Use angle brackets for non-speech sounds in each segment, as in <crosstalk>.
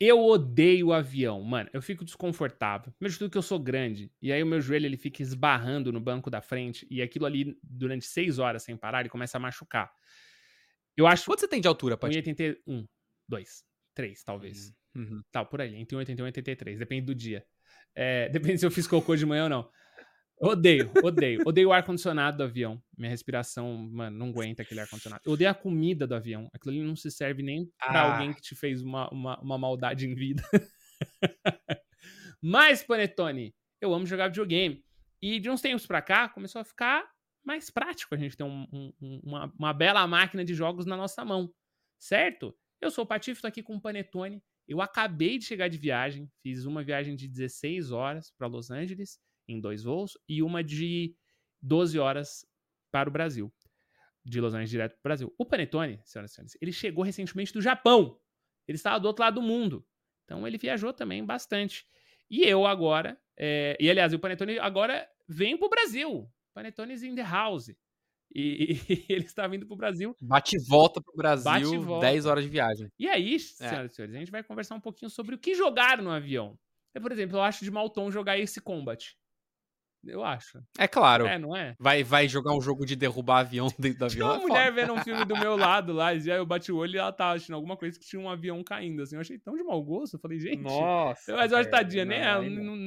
Eu odeio o avião, mano. Eu fico desconfortável. Primeiro de tudo que eu sou grande. E aí o meu joelho ele fica esbarrando no banco da frente. E aquilo ali, durante seis horas sem parar, ele começa a machucar. Eu acho. Quanto você tem de altura, Pati? 1,81, 2, 3, talvez. Uhum. Tal, por aí. Entre 1,81 e 83. Depende do dia. É, <laughs> depende se eu fiz cocô de manhã ou não. Odeio, odeio. Odeio o ar-condicionado do avião. Minha respiração, mano, não aguenta aquele ar-condicionado. Eu odeio a comida do avião. Aquilo ali não se serve nem pra Ah. alguém que te fez uma, uma, uma maldade em vida. <laughs> Mas, Panetone, eu amo jogar videogame. E de uns tempos pra cá, começou a ficar mais prático a gente ter um- um- um- uma, uma bela máquina de jogos na nossa mão. Certo? Eu sou o Patife, tô aqui com o Panetone. Eu acabei de chegar de viagem. Fiz uma viagem de 16 horas para Los Angeles em dois voos e uma de 12 horas para o Brasil. De Los Angeles direto para o Brasil. O Panetone, senhoras e senhores, ele chegou recentemente do Japão. Ele estava do outro lado do mundo. Então ele viajou também bastante. E eu agora, é, e aliás, o Panetone agora vem para o Brasil. Panetone's in the house. E, e <laughs> ele está vindo para o Brasil. Bate e volta pro Brasil, Bate e volta. 10 horas de viagem. E aí, senhoras e senhores, a gente vai conversar um pouquinho sobre o que jogar no avião. Eu, por exemplo, eu acho de mau tom jogar esse Combat. Eu acho. É claro. É, não é? Vai, vai jogar um jogo de derrubar avião <laughs> dentro do Tinha avião. uma é mulher vendo um filme do meu lado lá, e aí eu bati o olho e ela tava assistindo alguma coisa que tinha um avião caindo, assim. Eu achei tão de mau gosto. Eu falei, gente. Nossa. Mas eu acho tadinha, né?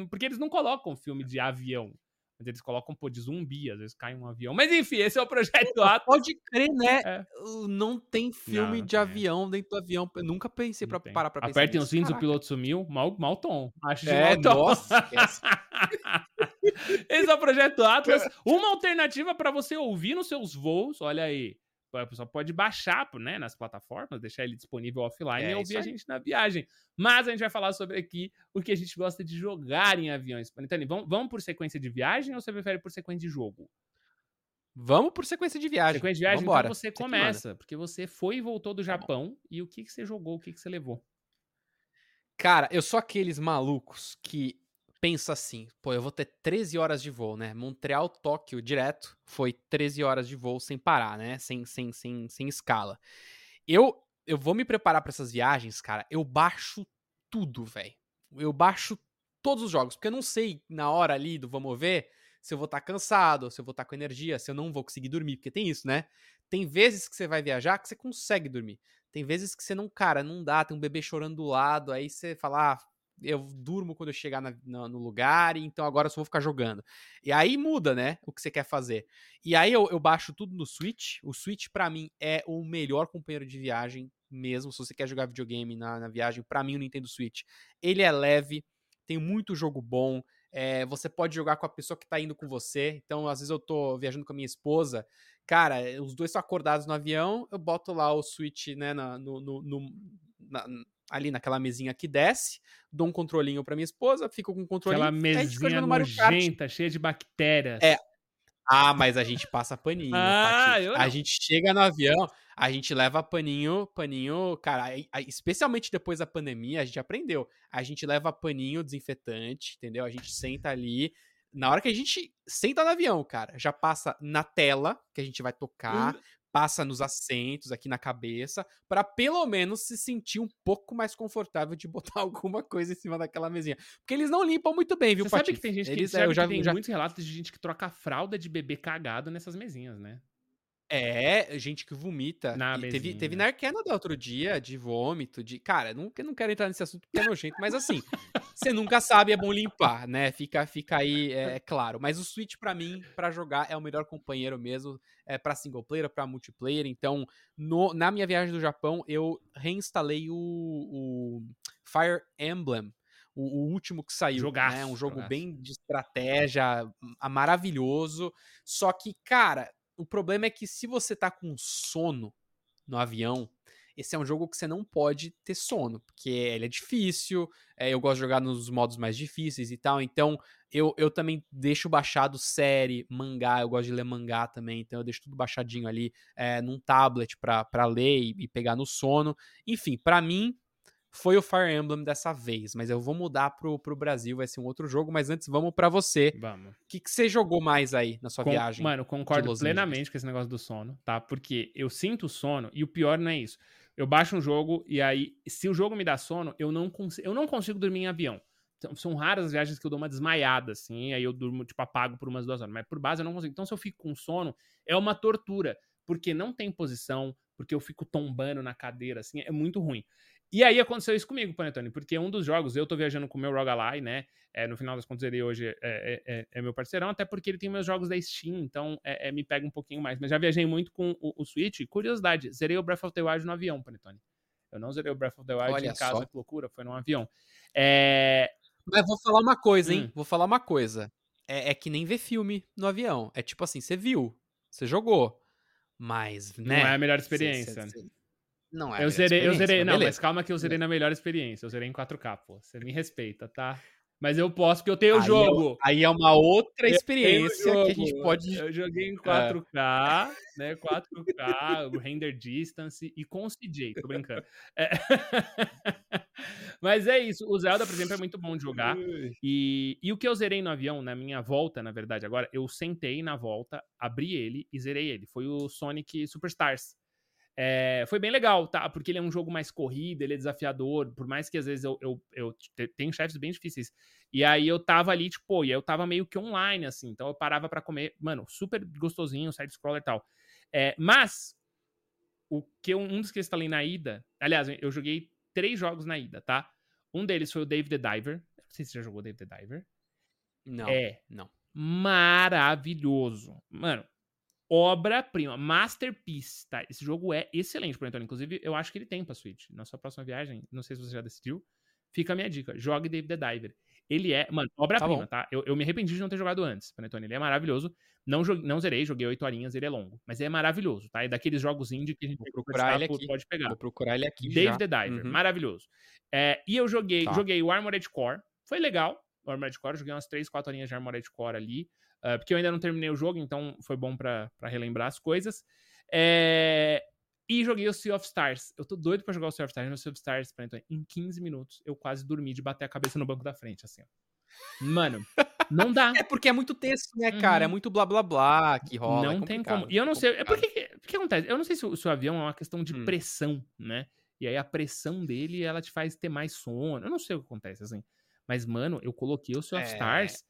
porque eles não colocam filme de avião. Mas eles colocam, pô, de zumbi, às vezes cai um avião. Mas enfim, esse é o projeto Atlas. Pode crer, né? É. Não tem filme não de tem. avião dentro do avião. Eu nunca pensei pra Não tem. parar pra pensar Apertem os cintos, o piloto sumiu. Mal, mal tom. Acho É, mau tom. nossa. <laughs> <laughs> Esse é o Projeto Atlas. Uma alternativa para você ouvir nos seus voos. Olha aí. A pessoa pode baixar né, nas plataformas, deixar ele disponível offline É, e ouvir a gente na viagem. Mas a gente vai falar sobre aqui o que a gente gosta de jogar em aviões. Panetone, vamos, vamos por sequência de viagem ou você prefere por sequência de jogo? Vamos por sequência de viagem. Sequência de viagem, Vambora. então você começa, porque você foi e voltou do Tá. Japão. E o que, que você jogou, o que, que você levou? Cara, eu sou aqueles malucos que pensa assim, pô, eu vou ter 13 horas de voo, né? Montreal, Tóquio, direto, foi 13 horas de voo sem parar, né? Sem, sem, sem, sem escala. Eu, eu vou me preparar pra essas viagens, cara, eu baixo tudo, velho. Eu baixo todos os jogos, porque eu não sei na hora ali do vamos ver se eu vou estar cansado, se eu vou estar com energia, se eu não vou conseguir dormir, porque tem isso, né? Tem vezes que você vai viajar que você consegue dormir. Tem vezes que você não, cara, não dá, tem um bebê chorando do lado, aí você fala, ah, eu durmo quando eu chegar na- na- no lugar, então agora eu só vou ficar jogando. E aí muda, né, o que você quer fazer. E aí eu, eu baixo tudo no Switch. O Switch, pra mim, é o melhor companheiro de viagem mesmo. Se você quer jogar videogame na, na viagem, pra mim o Nintendo Switch. Ele é leve, tem muito jogo bom. é, você pode jogar com a pessoa que tá indo com você. Então, às vezes eu tô viajando com a minha esposa. Cara, os dois estão acordados no avião, eu boto lá o Switch, né, na- no, no- no- na- ali naquela mesinha que desce, dou um controlinho pra minha esposa, fico com o controlinho. Aquela mesinha nojenta, cheia de bactérias. É, Ah, mas a gente passa paninho. Ah, a gente chega no avião, a gente leva paninho, paninho, cara, especialmente depois da pandemia, a gente aprendeu. A gente leva paninho desinfetante, entendeu? A gente senta ali. Na hora que a gente senta no avião, cara, já passa na tela que a gente vai tocar, Hum. Passa nos assentos, aqui na cabeça, pra pelo menos se sentir um pouco mais confortável de <laughs> botar alguma coisa em cima daquela mesinha. Porque eles não limpam muito bem, viu, Você sabe Patife? que tem gente que, Eles, é, sabe eu já, que tem já muitos relatos de gente que troca fralda de bebê cagado nessas mesinhas, né? É, gente que vomita. Na teve, teve Narcanada outro dia, de vômito, de. Cara, não, eu não quero entrar nesse assunto porque é nojento, mas assim, você nunca sabe, é bom limpar, né? Fica, fica aí, é, é claro. Mas o Switch, pra mim, pra jogar, é o melhor companheiro mesmo. É pra single player, pra multiplayer. Então, no- na minha viagem do Japão, eu reinstalei o, o Fire Emblem. O, último que saiu. Jogaço, né? Um jogo jogaço. bem de estratégia, maravilhoso. Só que, cara, o problema é que se você tá com sono no avião, esse é um jogo que você não pode ter sono, porque ele é difícil, é, eu gosto de jogar nos modos mais difíceis e tal, então eu, eu também deixo baixado série, mangá, eu gosto de ler mangá também, então eu deixo tudo baixadinho ali é, num tablet pra, pra ler e, e pegar no sono. Enfim, pra mim foi o Fire Emblem dessa vez, mas eu vou mudar pro, pro Brasil, vai ser um outro jogo, mas antes vamos pra você. Vamos. O que, que você jogou mais aí na sua Com- viagem? Mano, concordo plenamente com esse negócio do sono, tá? Porque eu sinto sono e o pior não é isso. Eu baixo um jogo e aí, se o jogo me dá sono, eu não, cons eu não consigo dormir em avião. Então, são raras as viagens que eu dou uma desmaiada, assim, aí eu durmo, tipo, apago por umas duas horas. Mas por base eu não consigo. Então, se eu fico com sono, é uma tortura. Porque não tem posição, porque eu fico tombando na cadeira, assim, é muito ruim. E aí aconteceu isso comigo, Panetone, porque um dos jogos, eu tô viajando com o meu Rogalai, né? É, no final das contas, ele hoje é, é, é, é, meu parceirão, até porque ele tem meus jogos da Steam, então é, é, me pega um pouquinho mais. Mas já viajei muito com o, o Switch. Curiosidade, zerei o Breath of the Wild no avião, Panetone. Eu não zerei o Breath of the Wild Olha em casa, só. que loucura, foi num avião. É... Mas vou falar uma coisa, hein? Hum. Vou falar uma coisa. É, é que nem ver filme no avião. É tipo assim, você viu, você jogou, mas, né? Não é a melhor experiência. Cê, cê, cê... Não é. Eu zerei, eu zerei. Não, beleza. mas calma que eu zerei na melhor experiência. Eu zerei em 4K, pô. Você me respeita, tá? Mas eu posso, porque eu tenho o jogo. aí é uma outra experiência que a gente pode. Eu joguei em 4K, é. né? 4K, o render distance e com CJ, tô brincando. É. <laughs> Mas é isso. O Zelda, por exemplo, é muito bom de jogar. E, e o que eu zerei no avião, na minha volta, na verdade, agora, eu sentei na volta, abri ele e zerei ele. Foi o Sonic Superstars. É, foi bem legal, tá? Porque ele é um jogo mais corrido, ele é desafiador, por mais que às vezes eu, eu, eu tenho chefes bem difíceis. E aí eu tava ali, tipo, e eu tava meio que online, assim, então eu parava para comer, mano, super gostosinho, side-scroller e tal. É, mas, o que um dos que está ali na ida, aliás, eu joguei três jogos na ida, tá? Um deles foi o Dave the Diver. Não sei se você já jogou Dave the Diver. Não. É. Não. Maravilhoso. Mano, obra-prima, masterpiece, tá? Esse jogo é excelente pro Antônio. Inclusive, eu acho que ele tem pra Switch. Na sua próxima viagem, não sei se você já decidiu, fica a minha dica. Jogue Dave the Diver. Ele é, mano, obra-prima, tá? tá? Eu, eu, me arrependi de não ter jogado antes, Panetone. Ele é maravilhoso. Não, não zerei, joguei oito horinhas, ele é longo. Mas é maravilhoso, tá? É daqueles jogos indie que a gente procurar ele aqui. pode pegar. Vou procurar ele aqui Dave já. the Diver, uhum. maravilhoso. É, e eu joguei, tá. joguei o Armored Core. Foi legal, o Armored Core. Joguei umas três, quatro horinhas de Armored Core ali. Uh, porque eu ainda não terminei o jogo, então foi bom para relembrar as coisas. É... E joguei o Sea of Stars. Eu tô doido pra jogar o Sea of Stars. No Sea of Stars, então, em 15 minutos, eu quase dormi de bater a cabeça no banco da frente, assim, ó. Mano, não dá. <laughs> é porque é muito texto, né, cara? É uhum. É muito blá blá blá que rola. Não é tem como. E eu não sei. É porque. O que acontece? Eu não sei se o, se o avião é uma questão de hum. pressão, né? E aí a pressão dele, ela te faz ter mais sono. Eu não sei o que acontece, assim. Mas, mano, eu coloquei o Sea of é... Stars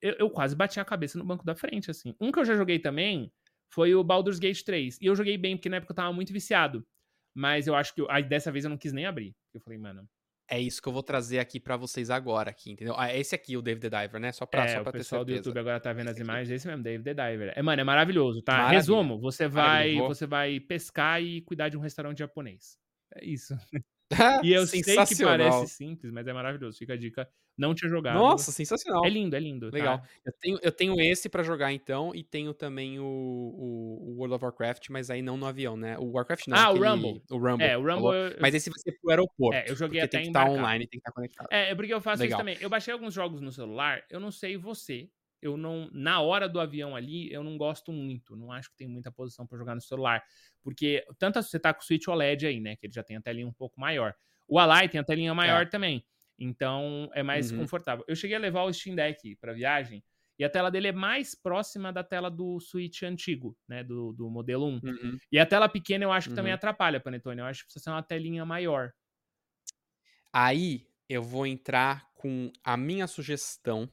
eu, eu, quase bati a cabeça no banco da frente, assim. Um que eu já joguei também foi o Baldur's Gate 3. E eu joguei bem, porque na época eu tava muito viciado. Mas eu acho que eu, aí dessa vez eu não quis nem abrir. Eu falei, mano. É isso que eu vou trazer aqui para vocês agora, aqui, entendeu? Ah, esse aqui, o David the Diver, né? Só pra, é, só pra o pessoal do YouTube agora tá vendo esse as <laughs> imagens, esse mesmo, David the Diver. É, mano, é maravilhoso, tá? Maravilha. Resumo, você vai, você vai pescar e cuidar de um restaurante japonês. É isso. <laughs> <laughs> e eu sei que parece simples, mas é maravilhoso. Fica a dica. Não tinha jogado. Nossa, sensacional. É lindo, é lindo. Legal. Tá? Eu, tenho, eu tenho esse para jogar então, e tenho também o, o, World of Warcraft, mas aí não no avião, né? O Warcraft não. Ah, aquele, o Rumble. O Rumble. É, o Rumble. Eu, mas esse vai ser pro aeroporto. É, eu joguei até tem que estar tá online, tem que estar tá conectado. É, porque eu faço Legal. isso também. Eu baixei alguns jogos no celular, eu não sei você, eu não na hora do avião ali eu não gosto muito, não acho que tem muita posição para jogar no celular, porque tanto você tá com o Switch OLED aí, né, que ele já tem a telinha um pouco maior. O Ally tem a telinha maior é. também. Então é mais uhum. confortável. Eu cheguei a levar o Steam Deck para viagem e a tela dele é mais próxima da tela do Switch antigo, né? Do, do modelo 1. Uhum. E a tela pequena eu acho que uhum. também atrapalha, Panetone. Eu acho que precisa ser uma telinha maior. Aí eu vou entrar com a minha sugestão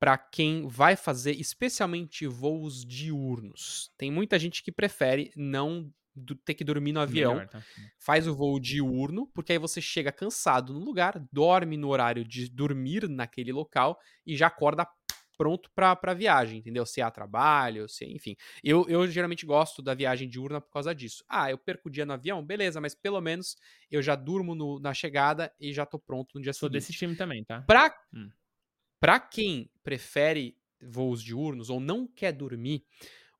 para quem vai fazer especialmente voos diurnos. Tem muita gente que prefere não do, ter que dormir no avião, Melhor, tá? faz o voo diurno, porque aí você chega cansado no lugar, dorme no horário de dormir naquele local e já acorda pronto para a viagem, entendeu? Se há trabalho, se enfim. Eu, eu geralmente gosto da viagem diurna por causa disso. Ah, eu perco o dia no avião? Beleza, mas pelo menos eu já durmo no, na chegada e já tô pronto no dia Sou seguinte. Sou desse time também, tá? Pra, hum. Pra quem prefere voos diurnos ou não quer dormir,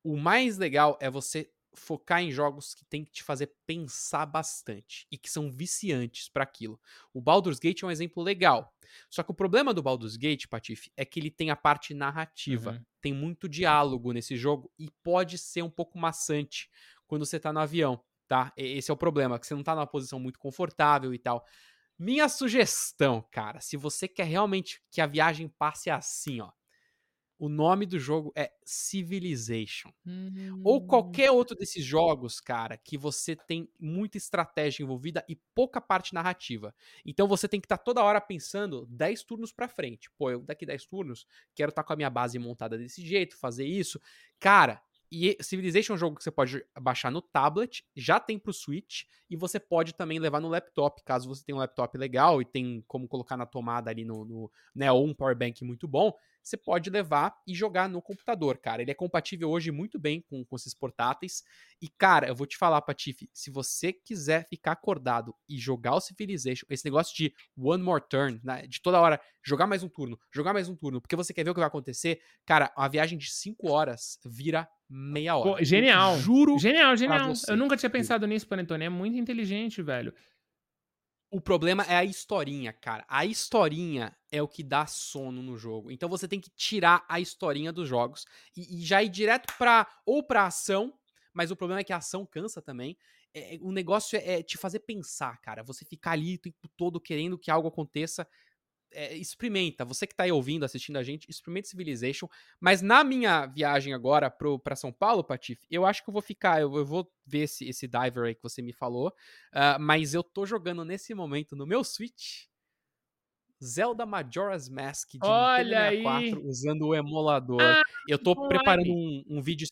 o mais legal é você focar em jogos que tem que te fazer pensar bastante e que são viciantes para aquilo. O Baldur's Gate é um exemplo legal. Só que o problema do Baldur's Gate, Patife, é que ele tem a parte narrativa. Uhum. Tem muito diálogo nesse jogo e pode ser um pouco maçante quando você tá no avião, tá? Esse é o problema, que você não tá numa posição muito confortável e tal. Minha sugestão, cara, se você quer realmente que a viagem passe assim, ó, O nome do jogo é Civilization. Hum. Ou qualquer outro desses jogos, cara, que você tem muita estratégia envolvida e pouca parte narrativa. Então você tem que estar tá toda hora pensando 10 turnos pra frente. Pô, eu daqui 10 turnos quero estar tá com a minha base montada desse jeito, fazer isso. Cara, e Civilization é um jogo que você pode baixar no tablet, já tem pro Switch, e você pode também levar no laptop, caso você tenha um laptop legal e tem como colocar na tomada ali no, no né, ou um power bank muito bom, você pode levar e jogar no computador, cara. Ele é compatível hoje muito bem com, com esses portáteis. E, cara, eu vou te falar, Patife, se você quiser ficar acordado e jogar o Civilization, esse negócio de one more turn, né, de toda hora jogar mais um turno, jogar mais um turno, porque você quer ver o que vai acontecer, cara, uma viagem de 5 horas vira meia hora. Pô, genial. Eu juro. Genial, genial. Eu nunca tinha pensado nisso, Panetone. É muito inteligente, velho. O problema é a historinha, cara. A historinha é o que dá sono no jogo. Então você tem que tirar a historinha dos jogos e, e já ir direto pra. ou pra ação, mas o problema é que a ação cansa também. É, o negócio é, é te fazer pensar, cara. Você ficar ali o tempo todo querendo que algo aconteça é, experimenta, você que tá aí ouvindo, assistindo a gente, experimenta Civilization. Mas na minha viagem agora pro, pra São Paulo, Patife, eu acho que eu vou ficar, eu, eu vou ver esse, esse diver aí que você me falou. Uh, mas eu tô jogando nesse momento no meu Switch. Zelda Majora's Mask de Olha 64 aí. usando o emulador. Ah, eu tô online. preparando um, um vídeo.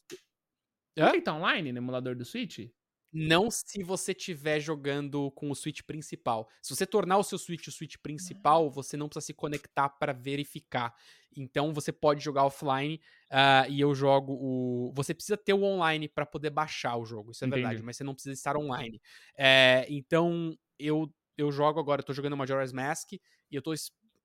Não tem tá online no emulador do Switch? Não se você estiver jogando com o Switch principal. Se você tornar o seu Switch o Switch principal, você não precisa se conectar para verificar. Então você pode jogar offline uh, e eu jogo o. Você precisa ter o online para poder baixar o jogo, isso é Entendi. verdade, mas você não precisa estar online. É, então eu, eu jogo agora, eu tô jogando Majora's Mask e eu tô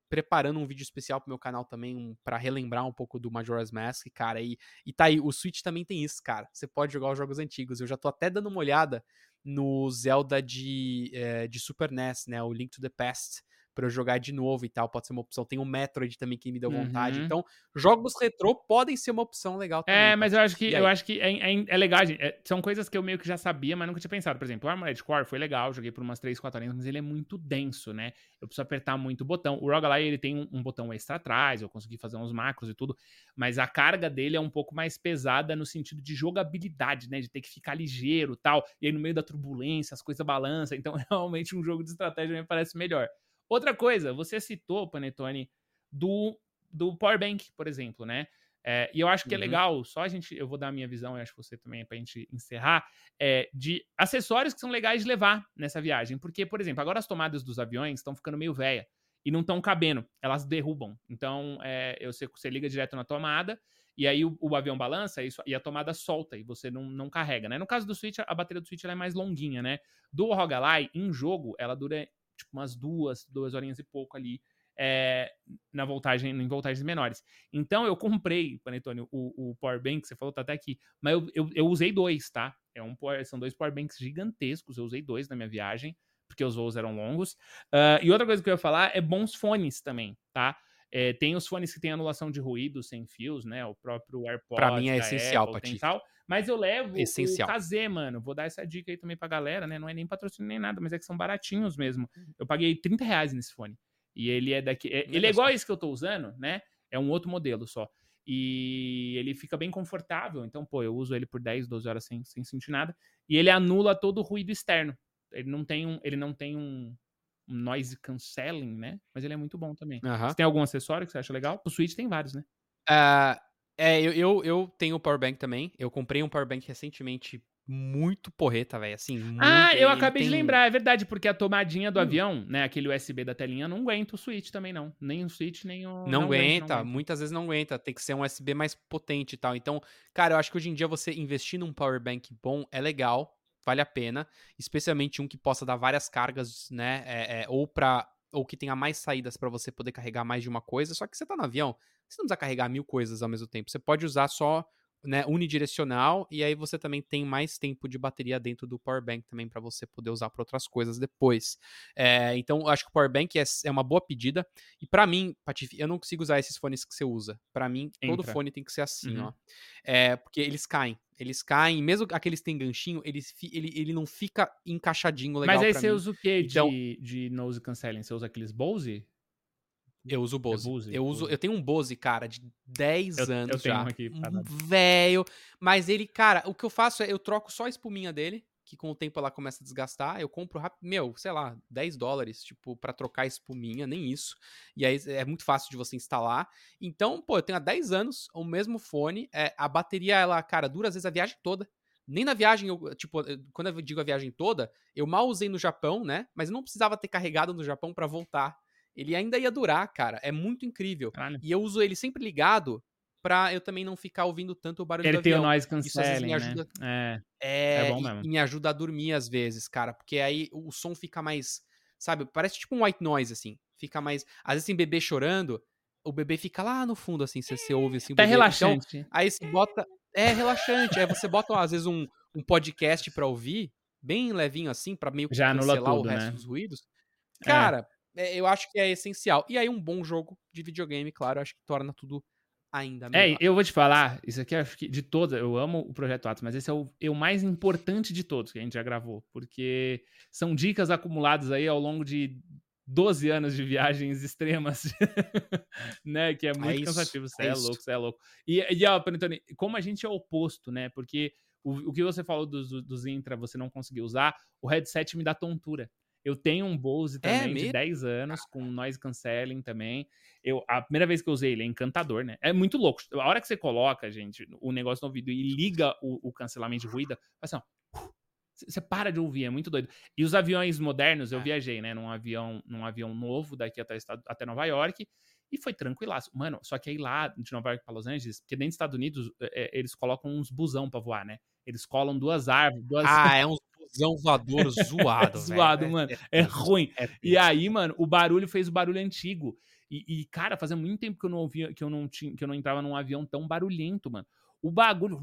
preparando um vídeo especial pro meu canal também, um, para relembrar um pouco do Majora's Mask, cara. E, e tá aí, o Switch também tem isso, cara. Você pode jogar os jogos antigos. Eu já tô até dando uma olhada no Zelda de, eh, de Super NES, né? O Link to the Past, pra eu jogar de novo e tal. Pode ser uma opção. Tem o Metroid também que me deu vontade. Uhum. Então, jogos retrô podem ser uma opção legal também. É, mas eu acho que eu acho que é, é- é legal. gente. É, são coisas que eu meio que já sabia, mas nunca tinha pensado. Por exemplo, o Armored Core foi legal, joguei por umas 3, 4 horinhas, mas ele é muito denso, né? Eu preciso apertar muito o botão. O Roguelite, ele tem um, um botão extra atrás, eu consegui fazer uns macros e tudo, mas a carga dele é um pouco mais pesada no sentido de jogabilidade, né? De ter que ficar ligeiro tal. E aí no meio da turbulência, as coisas balançam. Então, <laughs> realmente, um jogo de estratégia me parece melhor. Outra coisa, você citou, Panetone, do, do Power Bank, por exemplo, né? É, e eu acho que é Uhum. legal, só a gente, eu vou dar a minha visão, eu acho que você também, pra gente encerrar, é, de acessórios que são legais de levar nessa viagem. Porque, por exemplo, agora as tomadas dos aviões estão ficando meio velha e não estão cabendo, elas derrubam. Então, é, eu que você liga direto na tomada, e aí o, o avião balança e, e a tomada solta, e você não, não carrega, né? No caso do Switch, a bateria do Switch é mais longuinha, né? Do Rogalai, em jogo, ela dura tipo umas duas, duas horinhas e pouco ali é, na voltagem, em voltagens menores. Então eu comprei, Panetone, o, o Power Bank, você falou, tá até aqui, mas eu, eu, eu usei dois, tá? É um, são dois Power Banks gigantescos, eu usei dois na minha viagem, porque os voos eram longos. Ah, e outra coisa que eu ia falar é bons fones também, tá? É, tem os fones que tem anulação de ruído sem fios, né? O próprio AirPods. Pra mim é essencial, Apple, Patife. tal. Mas eu levo Essencial. o KZ, mano. Vou dar essa dica aí também pra galera, né? Não é nem patrocínio nem nada, mas é que são baratinhos mesmo. Eu paguei 30 reais nesse fone. E ele é daqui. é- ele é igual esse que eu tô usando, né? É um outro modelo só. E ele fica bem confortável. Então, pô, eu uso ele por 10, 12 horas sem, sem sentir nada. E ele anula todo o ruído externo. Ele não tem um, ele não tem um noise cancelling, né? Mas ele é muito bom também. Você tem algum acessório que você acha legal? O Switch tem vários, né? Ah, é, eu, eu, eu tenho o Power Bank também. Eu comprei um Power Bank recentemente muito porreta, velho. Assim, muito. ah, eu acabei de tem- lembrar, é verdade, porque a tomadinha do Hum. avião, né? Aquele USB da telinha, não aguenta o Switch também, não. Nem o Switch, nem o. Não, aguenta, aguenta. muitas vezes não aguenta, tem que ser um USB mais potente e tal. Então, cara, eu acho que hoje em dia você investir num power bank bom é legal, vale a pena, especialmente um que possa dar várias cargas, né, é, é, ou para ou que tenha mais saídas para você poder carregar mais de uma coisa. Só que você tá no avião, você não precisa carregar mil coisas ao mesmo tempo. Você pode usar só né, unidirecional e aí você também tem mais tempo de bateria dentro do power bank também para você poder usar para outras coisas depois. É, então, eu acho que o power bank é, é uma boa pedida. E pra mim, Patife, eu não consigo usar esses fones que você usa. Pra mim, todo Entra. fone tem que ser assim, Uhum. ó. É, porque eles caem. Eles caem, mesmo aqueles que têm ganchinho, eles, fi- ele, ele não fica encaixadinho legal Mas aí você mim. usa o que Então- de, de nose canceling? Você usa aqueles Bose? Eu uso o Bose. É Bose, eu uso, eu tenho um Bose, cara, de 10 Eu- eu anos tenho já. um aqui, velho, mas ele, cara, o que eu faço é eu troco só a espuminha dele, que com o tempo ela começa a desgastar, eu compro rápido, meu, sei lá, 10 dólares, tipo, pra trocar a espuminha, nem isso. E aí é muito fácil de você instalar. Então, pô, eu tenho há 10 anos o mesmo fone, é, a bateria ela, cara, dura às vezes a viagem toda. Nem na viagem, eu, tipo, eu- quando eu digo a viagem toda, eu mal usei no Japão, né? Mas eu não precisava ter carregado no Japão pra voltar. Ele ainda ia durar, cara. É muito incrível. Caralho. E eu uso ele sempre ligado pra eu também não ficar ouvindo tanto o barulho Ele do tem o avião. noise Isso às vezes cancelling, me né? ajuda. É. É, É bom e- mesmo. e me ajuda a dormir às vezes, cara. Porque aí o som fica mais. Sabe? Parece tipo um white noise, assim. Fica mais. Às vezes tem bebê chorando, o bebê fica lá no fundo, assim. Você, você ouve assim. o Tá bebê. Então, relaxante. aí você bota. É relaxante. aí você bota, às vezes, um, um podcast pra ouvir, bem levinho assim, pra meio que Já cancelar tudo, o resto né? dos ruídos. É. Cara, é, eu acho que é essencial. E aí, um bom jogo de videogame, claro, acho que torna tudo ainda É, melhor. eu vou te falar, isso aqui acho que de todos, eu amo o Projeto Atos, mas esse é o, é o mais importante de todos que a gente já gravou, porque são dicas acumuladas aí ao longo de 12 anos de viagens extremas, <laughs> né? Que é muito isso, cansativo, você é é, louco, você é louco. E, e ó, Panetone, como a gente é oposto, né? Porque o, o que você falou dos, dos Intra, você não conseguiu usar, o headset me dá tontura. Eu tenho um Bose É também de mesmo? 10 anos, com noise cancelling também. Eu, a primeira vez que eu usei ele é encantador, né? É muito louco. A hora que você coloca, gente, o negócio no ouvido e liga o, o cancelamento de ruído, assim, ó. Você para de ouvir, é muito doido. E os aviões modernos, eu É. viajei, né? Num avião, num avião novo daqui até, até Nova York. E foi tranquilaço. Mano, só que aí lá de Nova York pra Los Angeles, porque dentro dos Estados Unidos, é, é, eles colocam uns busão pra voar, né? Eles colam duas árvores, duas. Ah, é um busão voador <laughs> zoado. Zoado, É- mano. é É ruim. é E aí, mano, o barulho fez o barulho antigo. E, e, cara, fazia muito tempo que eu não ouvia, que eu não tinha, que eu não entrava num avião tão barulhento, mano. O bagulho.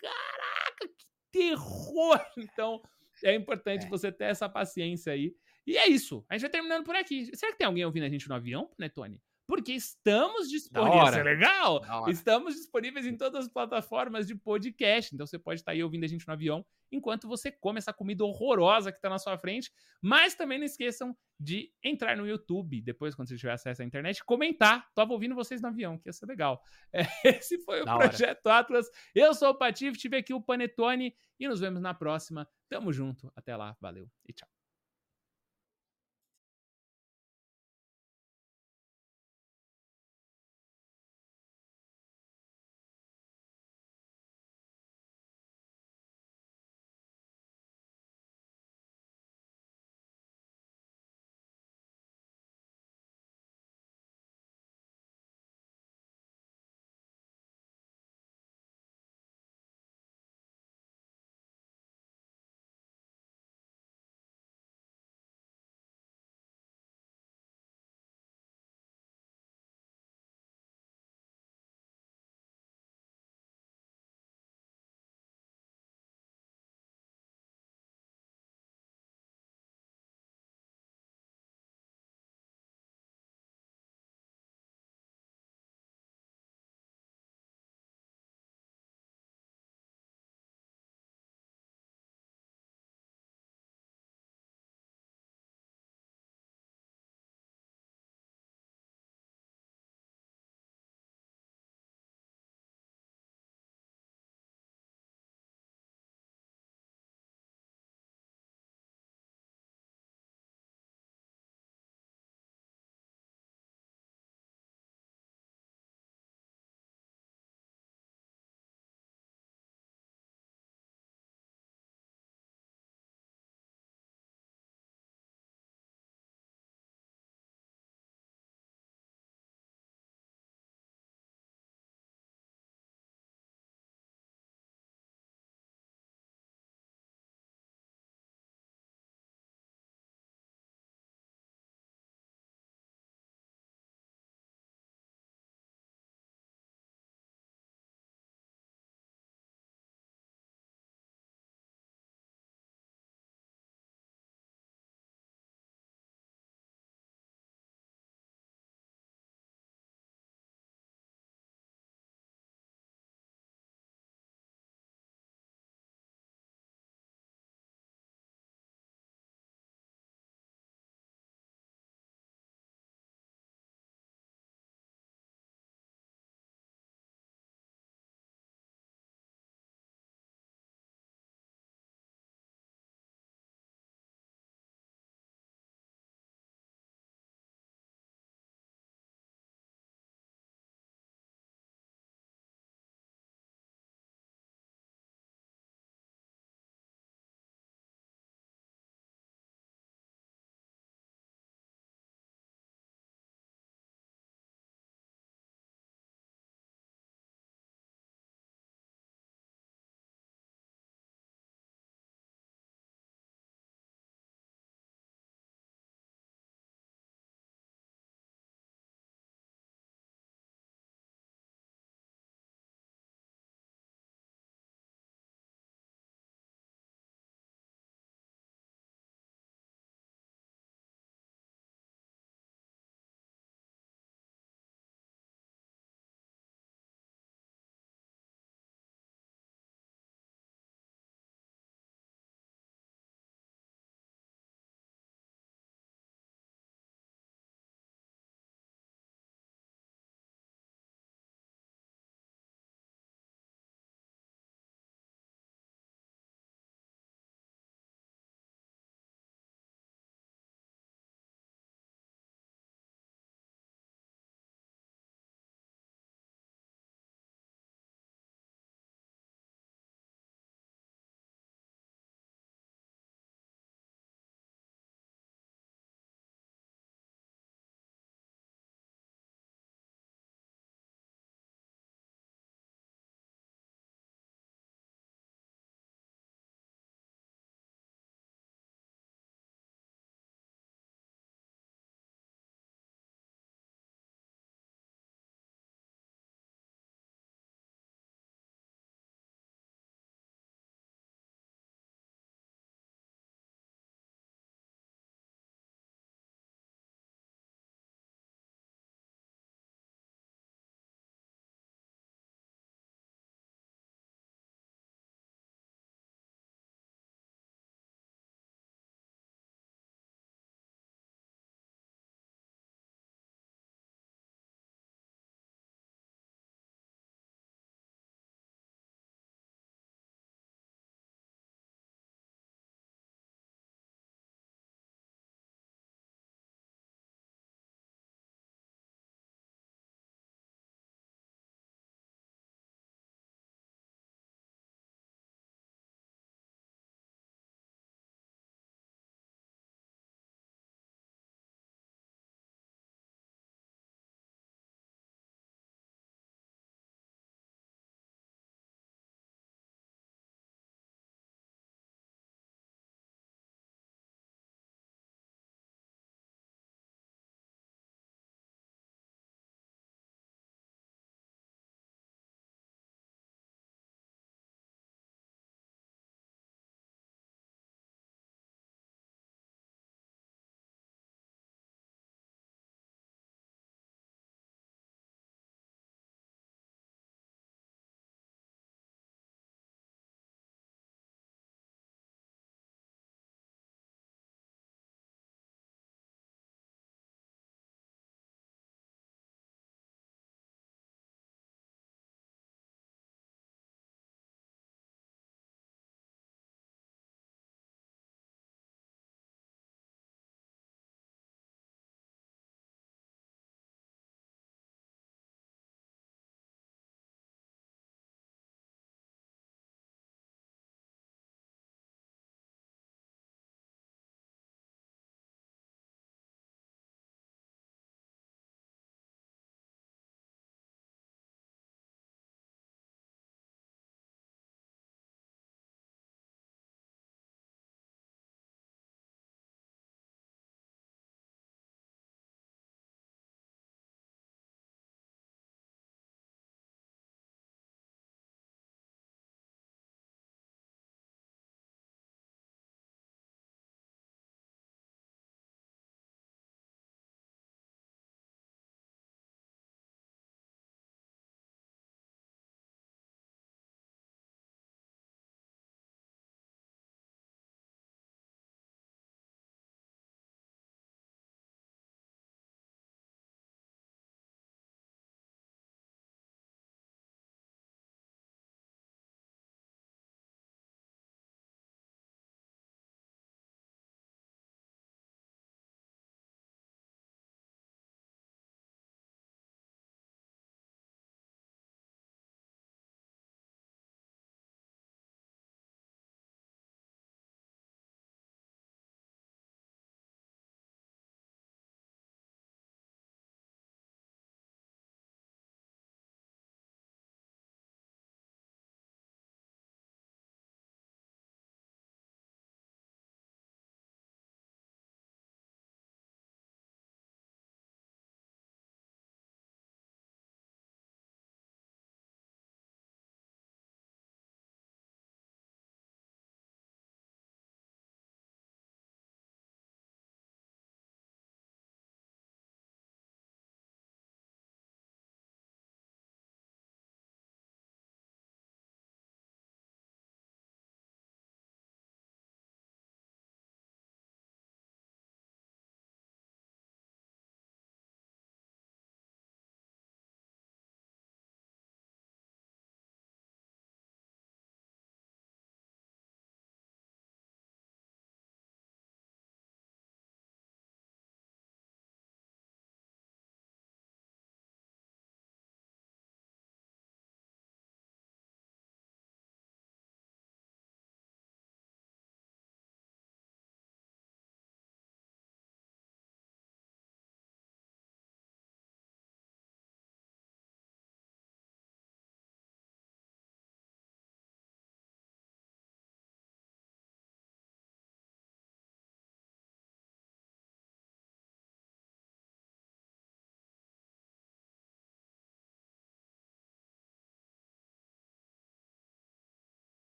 Caraca, que terror! <laughs> Então, é importante É. você ter essa paciência aí. E é isso. A gente vai terminando por aqui. Será que tem alguém ouvindo a gente no avião, né, Tony? Porque estamos disponíveis. hora. Isso é legal? Hora. Estamos disponíveis em todas as plataformas de podcast. Então você pode estar aí ouvindo a gente no avião enquanto você come essa comida horrorosa que está na sua frente. Mas também não esqueçam de entrar no YouTube, depois, quando você tiver acesso à internet, comentar. Tava ouvindo vocês no avião, que ia ser legal. É, <laughs> esse foi o Da hora. Projeto Atlas. Eu sou o Patife, tive aqui o Panetone e nos vemos na próxima. Tamo junto. Até lá. Valeu e tchau.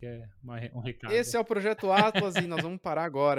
É um recado. Esse é o Projeto Atlas e nós vamos parar agora.